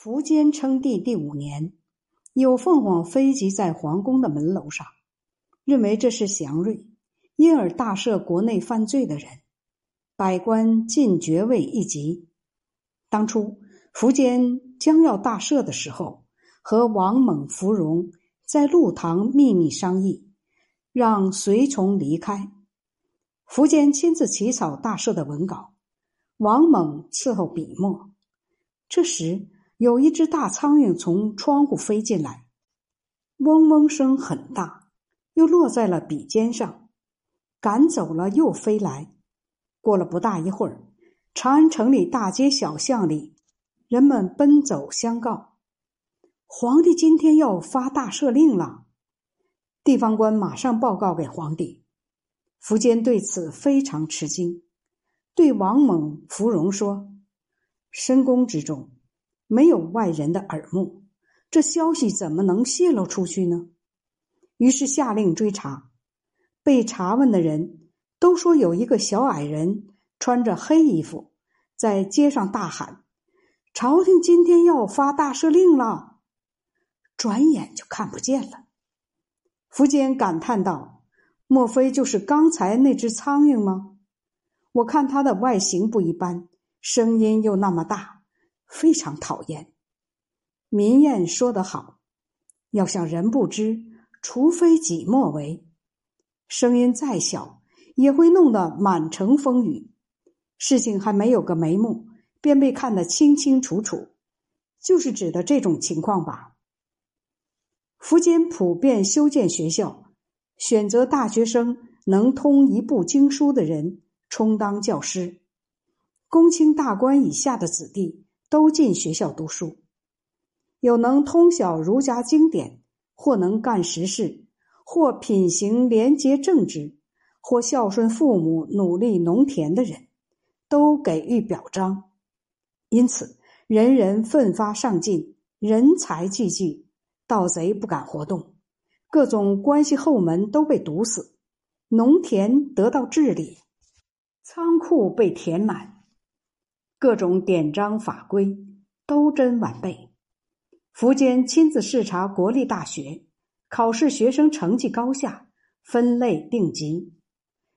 苻坚称帝第五年，有凤凰飞集在皇宫的门楼上，认为这是祥瑞，因而大赦国内犯罪的人，百官进爵位一级。当初苻坚将要大赦的时候，和王猛、芙蓉在路堂秘密商议，让随从离开。苻坚亲自起草大赦的文稿，王猛伺候笔墨。这时，有一只大苍蝇从窗户飞进来，嗡嗡声很大，又落在了笔尖上，赶走了又飞来。过了不大一会儿，长安城里大街小巷里，人们奔走相告：皇帝今天要发大赦令了。地方官马上报告给皇帝。苻坚对此非常吃惊，对王猛、芙蓉说：“深宫之中没有外人的耳目，这消息怎么能泄露出去呢？”于是下令追查。被查问的人都说，有一个小矮人穿着黑衣服，在街上大喊：“朝廷今天要发大赦令了！”转眼就看不见了。苻坚感叹道。莫非就是刚才那只苍蝇吗？我看它的外形不一般，声音又那么大，非常讨厌。民谚说得好，要想人不知，除非己莫为。声音再小，也会弄得满城风雨。事情还没有个眉目，便被看得清清楚楚，就是指的这种情况吧。苻坚普遍修建学校。选择大学生能通一部经书的人充当教师，公卿大官以下的子弟都进学校读书。有能通晓儒家经典，或能干实事，或品行廉洁正直，或孝顺父母、努力农田的人，都给予表彰。因此，人人奋发上进，人才济济，盗贼不敢活动。各种关系后门都被堵死，农田得到治理，仓库被填满，各种典章法规都真完备。苻坚亲自视察国立大学，考试学生成绩高下，分类定级，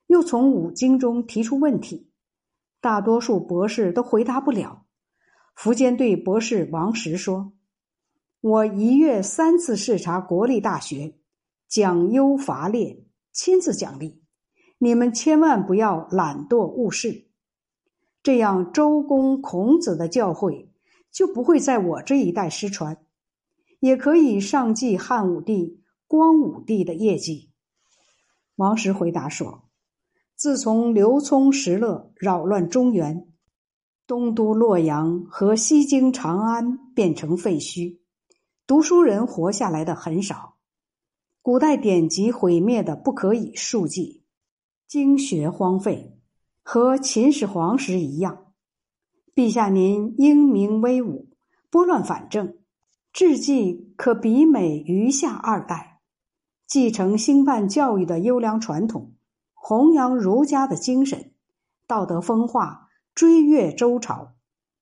又从五经中提出问题，大多数博士都回答不了。苻坚对博士王石说：“我一月三次视察国立大学。”奖优罚劣，亲自奖励，你们千万不要懒惰误事，这样周公孔子的教诲就不会在我这一代失传，也可以上继汉武帝、光武帝的业绩。王石回答说：“自从刘聪、石勒扰乱中原，东都洛阳和西京长安变成废墟，读书人活下来的很少。”古代典籍毁灭的不可以数计，经学荒废，和秦始皇时一样。陛下您英明威武，拨乱反正，志绩可比美余下二代，继承兴办教育的优良传统，弘扬儒家的精神，道德风化，追越周朝，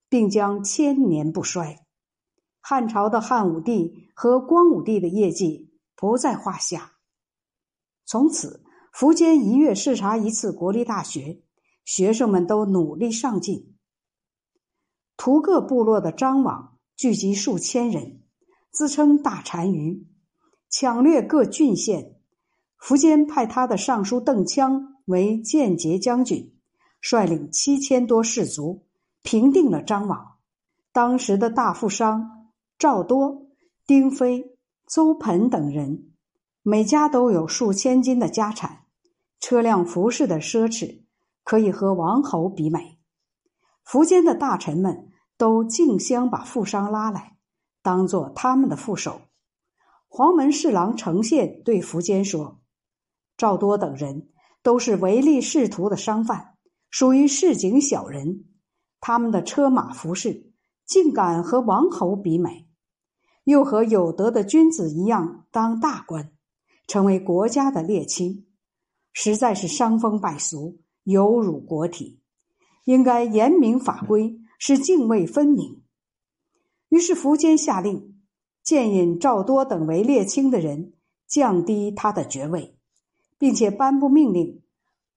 并将千年不衰。汉朝的汉武帝和光武帝的业绩。不在话下。从此，苻坚一月视察一次国立大学，学生们都努力上进。屠各部落的张网聚集数千人，自称大单于，抢掠各郡县。苻坚派他的尚书邓羌为间谍将军，率领七千多士卒，平定了张网。当时的大富商赵多、丁飞。邹盆等人，每家都有数千金的家产，车辆服饰的奢侈，可以和王侯比美。苻坚的大臣们都竞相把富商拉来，当做他们的副手。黄门侍郎程宪对苻坚说：“赵多等人都是唯利是图的商贩，属于市井小人，他们的车马服饰竟敢和王侯比美。”又和有德的君子一样当大官，成为国家的列卿，实在是伤风败俗，有辱国体。应该严明法规，使泾渭分明。于是苻坚下令，荐引赵多等为列卿的人，降低他的爵位，并且颁布命令：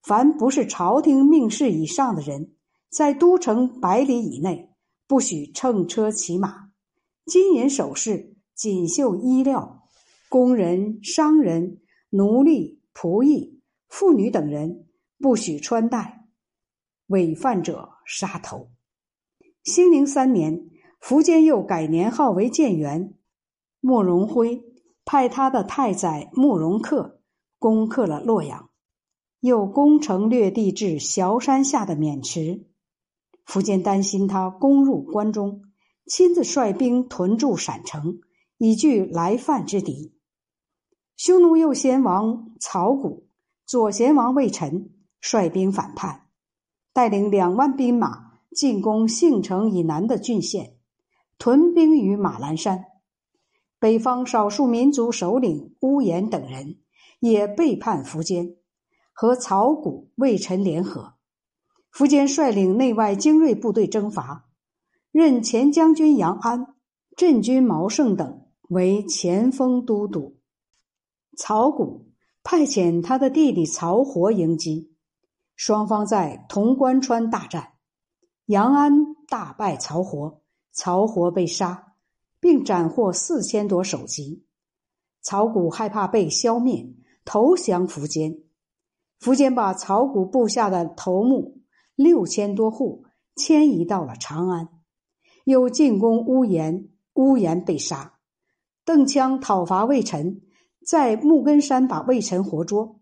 凡不是朝廷命士以上的人，在都城百里以内，不许乘车骑马，金银首饰、锦绣衣料，工人、商人、奴隶、仆役、妇女等人，不许穿戴，违犯者杀头。兴宁三年。苻坚又改年号为建元，慕容辉派他的太宰慕容恪攻克了洛阳，又攻城略地至崤山下的渑池。苻坚担心他攻入关中，亲自率兵屯驻陕城，以拒来犯之敌。匈奴右贤王曹谷、左贤王魏臣率兵反叛，带领两万兵马进攻杏城以南的郡县。屯兵于马栏山，北方少数民族首领乌延等人也背叛苻坚，和曹谷、魏臣联合。苻坚率领内外精锐部队征伐，任前将军杨安、镇军毛胜等为前锋都督。曹谷派遣他的弟弟曹活迎击，双方在潼关川大战，杨安大败曹活。曹活被杀，并斩获四千多首级。曹谷害怕被消灭，投降苻坚。苻坚把曹谷部下的头目六千多户迁移到了长安，又进攻乌延，乌延被杀。邓羌讨伐魏臣，在木根山把魏臣活捉。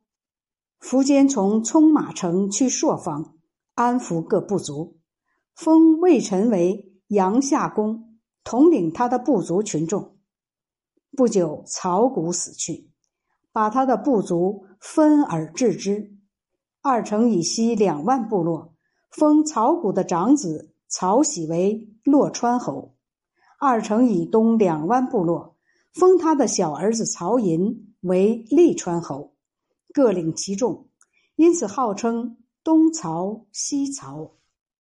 苻坚从冲马城去朔方，安抚各部族，封魏臣为。阳夏公统领他的部族群众。不久，曹谷死去，把他的部族分而治之。二城以西两万部落，封曹谷的长子曹喜为洛川侯；二城以东两万部落，封他的小儿子曹寅为利川侯，各领其众，因此号称东曹、西曹。